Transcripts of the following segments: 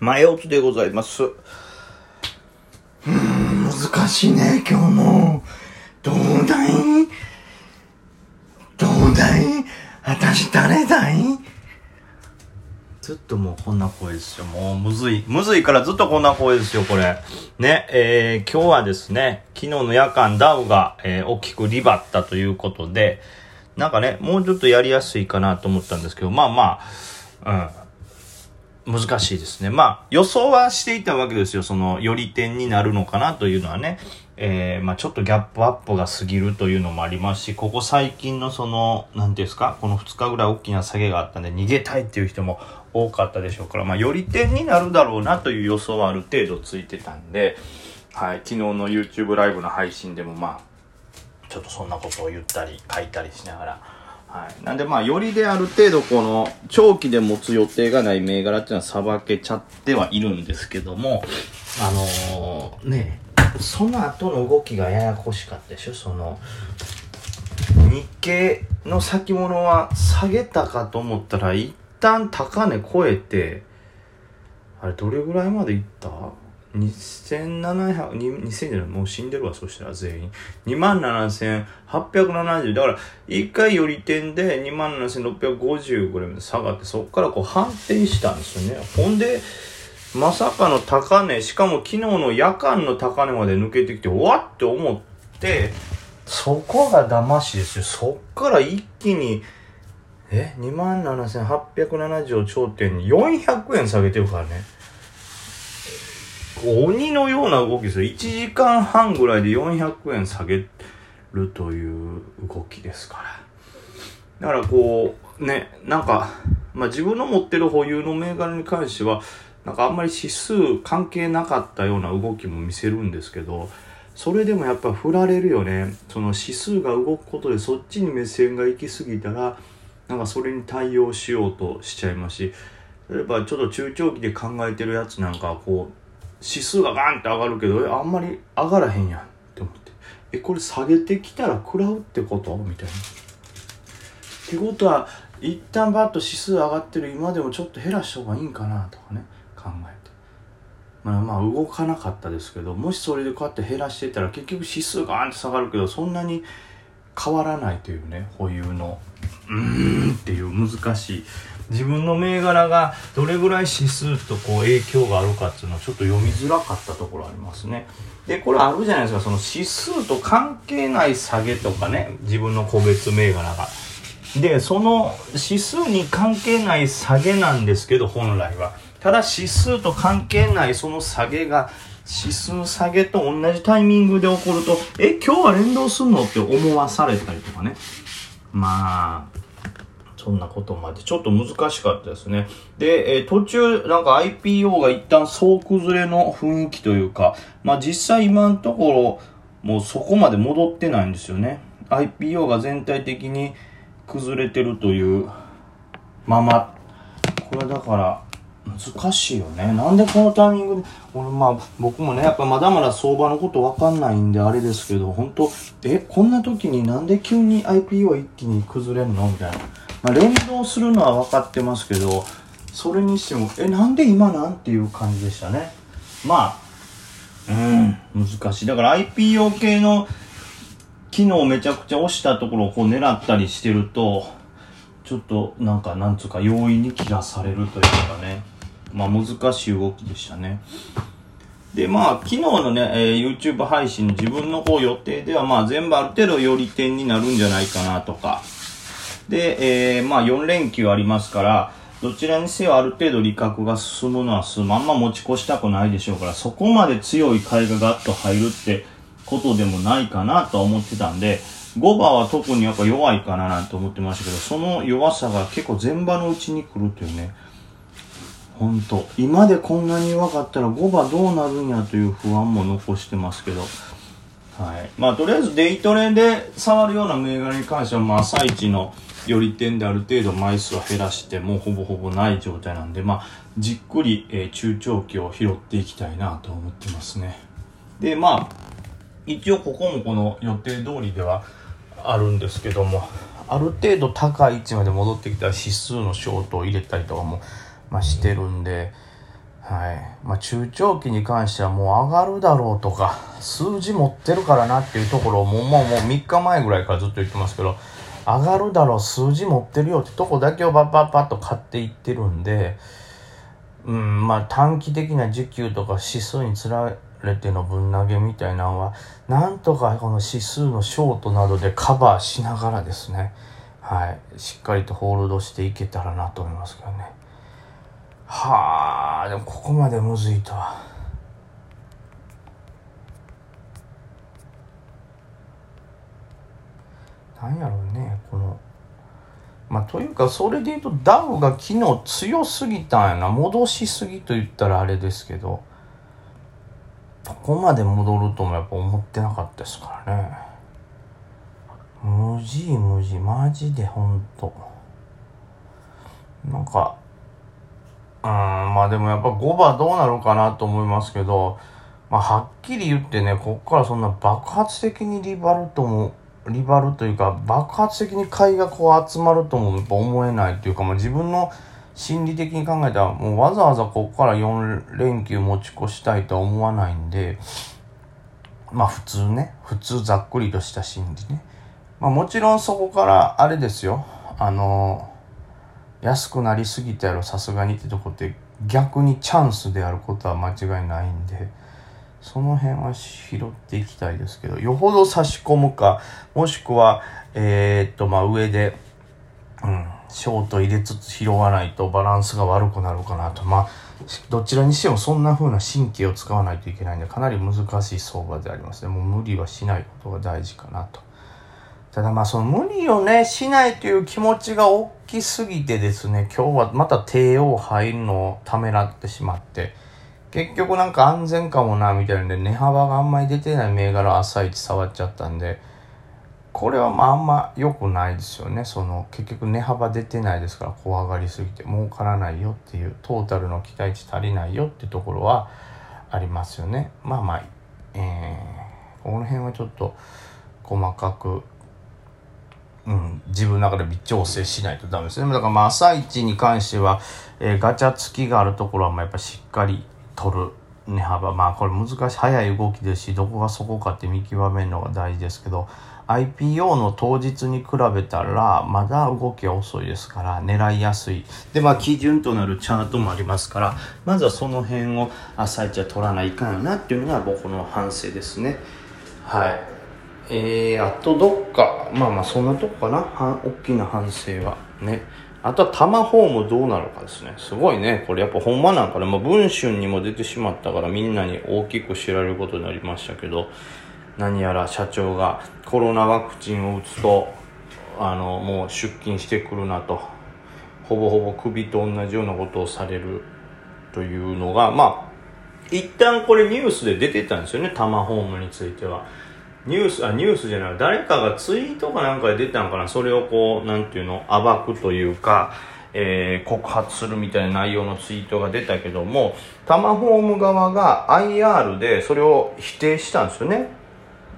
前オツでございます。うーん、難しいね、今日も。どうだい？どうだい？私誰だい？ずっともうこんな声ですよ。もうむずい。むずいからずっとこんな声ですよ、これ。ね、えー、今日はですね、昨日の夜間ダウが、えー、大きくリバったということで、なんかね、もうちょっとやりやすいかなと思ったんですけど、まあまあ、うん。難しいですね。まあ、予想はしていたわけですよ。その、より点になるのかなというのはね。えー、まあちょっとギャップアップが過ぎるというのもありますし、ここ最近のその、なんていうんですか、この2日ぐらい大きな下げがあったんで、逃げたいっていう人も多かったでしょうから、まあより点になるだろうなという予想はある程度ついてたんで、はい、昨日の YouTube ライブの配信でもまあ、ちょっとそんなことを言ったり書いたりしながら、はい。なんでまあ、よりである程度この、長期で持つ予定がない銘柄っていうのはさばけちゃってはいるんですけども、あのー、ねその後の動きがややこしかったでしょ？その、日経の先物は下げたかと思ったら、一旦高値超えて、あれどれぐらいまでいった？2700、2000じゃない、もう死んでるわ、そしたら全員。27,870。だから、一回より点で27,650ぐらいまで下がって、そこからこう反転したんですよね。ほんで、まさかの高値、しかも昨日の夜間の高値まで抜けてきて、わって思って、そこが騙しですよ。そっから一気に、え ?27,870 を頂点に400円下げてるからね。鬼のような動きですよ。1時間半ぐらいで400円下げるという動きですから。だからこう、ね、なんか、まあ自分の持ってる保有の銘柄に関しては、なんかあんまり指数関係なかったような動きも見せるんですけど、それでもやっぱ振られるよね。その指数が動くことでそっちに目線が行き過ぎたら、なんかそれに対応しようとしちゃいますし、例えばちょっと中長期で考えてるやつなんかこう、指数がガンって上がるけど、あんまり上がらへんやんって思って。え、これ下げてきたら食らうってこと？みたいな。ってことは、一旦バッと指数上がってる今でもちょっと減らした方がいいんかなとかね、考えて。まあまあ動かなかったですけど、もしそれでこうやって減らしてたら結局指数ガンって下がるけど、そんなに変わらないというね、保有の、うーんっていう難しい。自分の銘柄がどれぐらい指数とこう影響があるかっていうのはちょっと読みづらかったところありますね。で、これあるじゃないですか、その指数と関係ない下げとかね、自分の個別銘柄が。で、その指数に関係ない下げなんですけど、本来は。ただ指数と関係ないその下げが指数下げと同じタイミングで起こると、え、今日は連動すんの？って思わされたりとかね。まあ、そんなことまでちょっと難しかったですね。で、えー、途中なんか IPO が一旦総崩れの雰囲気というか、まあ実際今のところもうそこまで戻ってないんですよね。IPO が全体的に崩れてるというまま、これだから難しいよね。なんでこのタイミングで、俺まあ僕もね、やっぱまだまだ相場のことわかんないんであれですけど、本当え、こんな時になんで急に IPO 一気に崩れるの？みたいな。まあ、連動するのは分かってますけど、それにしても、え、なんで今なんていう感じでしたね。まあ、うん、難しい。だから IPO 系の機能をめちゃくちゃ押したところをこう狙ったりしてると、ちょっとなんか、なんつうか、容易に切らされるというかね。まあ難しい動きでしたね。で、まあ、昨日のね、えー、YouTube 配信自分のこう予定では、まあ全部ある程度より点になるんじゃないかなとか、で、えー、まあ4連休ありますから、どちらにせよある程度利確が進むのは進む。あんま持ち越したくないでしょうから、そこまで強い買いがガッと入るってことでもないかなとは思ってたんで、5番は特にやっぱ弱いかななんて思ってましたけど、その弱さが結構全場のうちに来るというね、ほんと。今でこんなに弱かったら5番どうなるんやという不安も残してますけど、はい。まあとりあえずデイトレで触るような銘柄に関しては、まあ朝一のより点である程度枚数を減らしてもうほぼほぼない状態なんで、まあ、じっくり、えー、中長期を拾っていきたいなと思ってますね。で、まあ、一応ここもこの予定通りではあるんですけども、ある程度高い位置まで戻ってきたら指数のショートを入れたりとかも、まあ、してるんで、はいまあ、中長期に関してはもう上がるだろうとか数字持ってるからなっていうところをもうもうもう3日前ぐらいからずっと言ってますけど上がるだろう数字持ってるよってとこだけをバッバッバッと買っていってるんでうんまあ短期的な時給とか指数につられてのぶん投げみたいなのはなんとかこの指数のショートなどでカバーしながらですねはいしっかりとホールドしていけたらなと思いますけどね。はあでもここまでむずいとはなんやろうねこの。まあというかそれで言うとダウが昨日強すぎたんやな。戻しすぎと言ったらあれですけど。ここまで戻るともやっぱ思ってなかったですからね。無事無事マジでほんと。なんかうん、まあでもやっぱ5番どうなるかなと思いますけど、まあはっきり言ってね、こっからそんな爆発的にリバルとも、リバルというか爆発的に買いがこう集まるともやっぱ思えないというか、まあ自分の心理的に考えたらもうわざわざこっから4連休持ち越したいとは思わないんで、まあ普通ね、普通ざっくりとした心理ね。まあもちろんそこからあれですよ、あの安くなりすぎたやろさすがにってとこって逆にチャンスであることは間違いないんでその辺は拾っていきたいですけどよほど差し込むかもしくはえー、っとまあ上でうんショート入れつつ拾わないとバランスが悪くなるかなと。まあどちらにしてもそんな風な神経を使わないといけないんでかなり難しい相場でありますね。もう無理はしないことが大事かなと。ただまあその無理をね、しないという気持ちが大きすぎてですね、今日はまた帝王入るのをためらってしまって、結局なんか安全かもな、みたいなんで、値幅があんまり出てない銘柄を朝一触っちゃったんで、これはまああんま良くないですよね。その結局値幅出てないですから、怖がりすぎて儲からないよっていう、トータルの期待値足りないよってところはありますよね。まあまあ、えー、この辺はちょっと細かくうん、自分の中で微調整しないとダメですね。だからまあ朝一に関しては、えー、ガチャ付きがあるところはまあやっぱしっかり取る値幅。まあこれ難しい、早い動きですし、どこがそこかって見極めるのが大事ですけど、IPO の当日に比べたら、まだ動きは遅いですから、狙いやすい。で、まあ基準となるチャートもありますから、まずはその辺を朝一は取らないかんよなっていうのが僕の反省ですね。はい。えー、あとどっか、まあまあそんなとこかな、大きな反省は。ね。あとはタマホームどうなるかですね。すごいね。これやっぱほんまなんかね、まあ文春にも出てしまったからみんなに大きく知られることになりましたけど、何やら社長がコロナワクチンを打つと、あの、もう出勤してくるなと。ほぼほぼ首と同じようなことをされるというのが、まあ、一旦これニュースで出てたんですよね、タマホームについては。ニュース、あ、ニュースじゃない、誰かがツイートかなんかで出たんかな、それをこう、なんていうの、暴くというか、えー、告発するみたいな内容のツイートが出たけども、タマホーム側が IR でそれを否定したんですよね。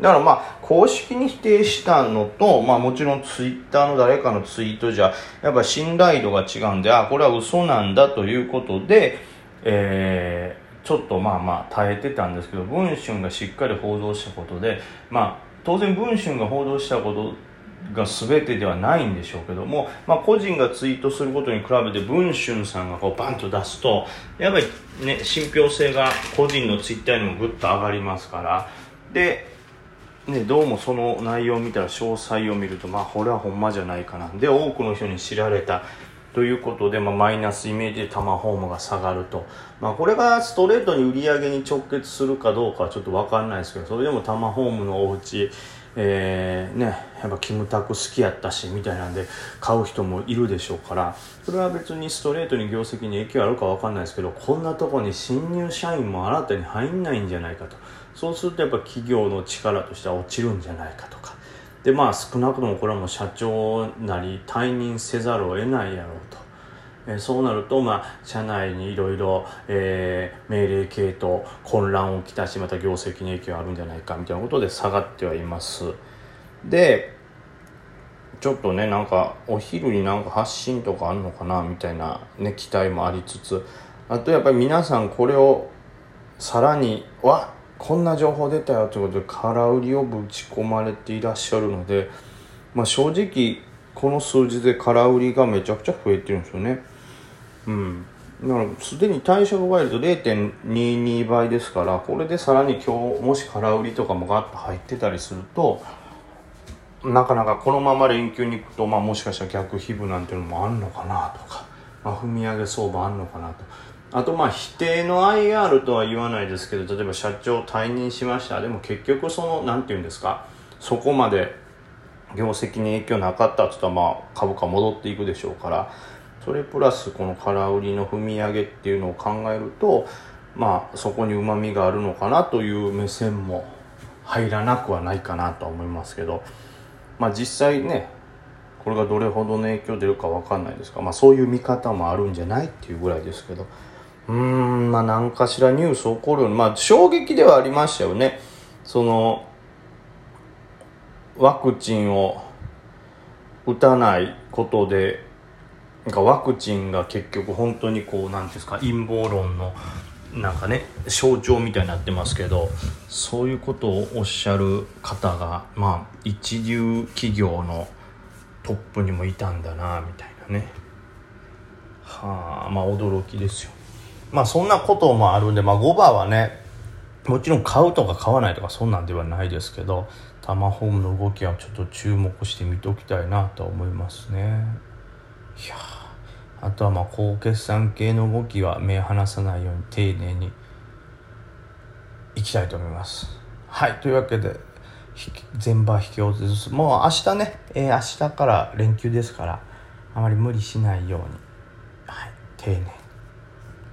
だからまあ、公式に否定したのと、まあもちろんツイッターの誰かのツイートじゃ、やっぱ信頼度が違うんで、あ、これは嘘なんだということで、えー、ちょっとまあまあ耐えてたんですけど文春がしっかり報道したことでまあ当然文春が報道したことが全てではないんでしょうけども、まあ、個人がツイートすることに比べて文春さんがこうバンと出すとやっぱりね信憑性が個人のツイッターにもぐっと上がりますから。でね、どうもその内容を見たら詳細を見るとまあこれはほんまじゃないかな。で多くの人に知られた。ということで、まあ、マイナスイメージでタマホームが下がると、まあ、これがストレートに売り上げに直結するかどうかはちょっと分かんないですけどそれでもタマホームのお家えー、ね、やっぱキムタク好きやったしみたいなんで買う人もいるでしょうから。それは別にストレートに業績に影響あるか分かんないですけどこんなとこに新入社員も新たに入んないんじゃないかと。そうするとやっぱ企業の力としては落ちるんじゃないかとか。でまあ少なくともこれはもう社長なり退任せざるを得ないやろうと。えそうなると、まあ、社内にいろいろ命令系と混乱をきたしまた業績に影響あるんじゃないかみたいなことで下がってはいますでちょっとねなんかお昼になんか発信とかあんのかなみたいなね期待もありつつあとやっぱり皆さんこれをさらにわこんな情報出たよということで空売りをぶち込まれていらっしゃるので、まあ、正直この数字で空売りがめちゃくちゃ増えてるんですよね。うん。だからすでに退職倍率0.22倍ですからこれでさらに今日もし空売りとかもガッと入ってたりするとなかなかこのまま連休に行くと、まあ、もしかしたら逆皮膚なんていうのもあんのかなとか、まあ、踏み上げ相場あんのかなとあとまあ否定の IR とは言わないですけど例えば社長退任しました。でも結局その何て言うんですかそこまで業績に影響なかったって言ったらまあ株価戻っていくでしょうからそれプラスこの空売りの踏み上げっていうのを考えるとまあそこにうまみがあるのかなという目線も入らなくはないかなとは思いますけどまあ実際ねこれがどれほどの影響出るか分かんないですが、まあ、そういう見方もあるんじゃないっていうぐらいですけどうーんまあ何かしらニュース起こるようにまあ衝撃ではありましたよね。そのワクチンを打たないことでなんかワクチンが結局本当にこう何ていうんですか陰謀論のなんかね象徴みたいになってますけどそういうことをおっしゃる方がまあ一流企業のトップにもいたんだなみたいなね。はあまあ驚きですよまあそんなこともあるんでまあ5番はねもちろん買うとか買わないとかそんなんではないですけどタマホームの動きはちょっと注目して見ておきたいなと思いますね。いやあとはまあ高決算系の動きは目離さないように丁寧にいきたいと思います。はいというわけで全場引き落とすもう明日ね、えー、明日から連休ですからあまり無理しないように、はい、丁寧に。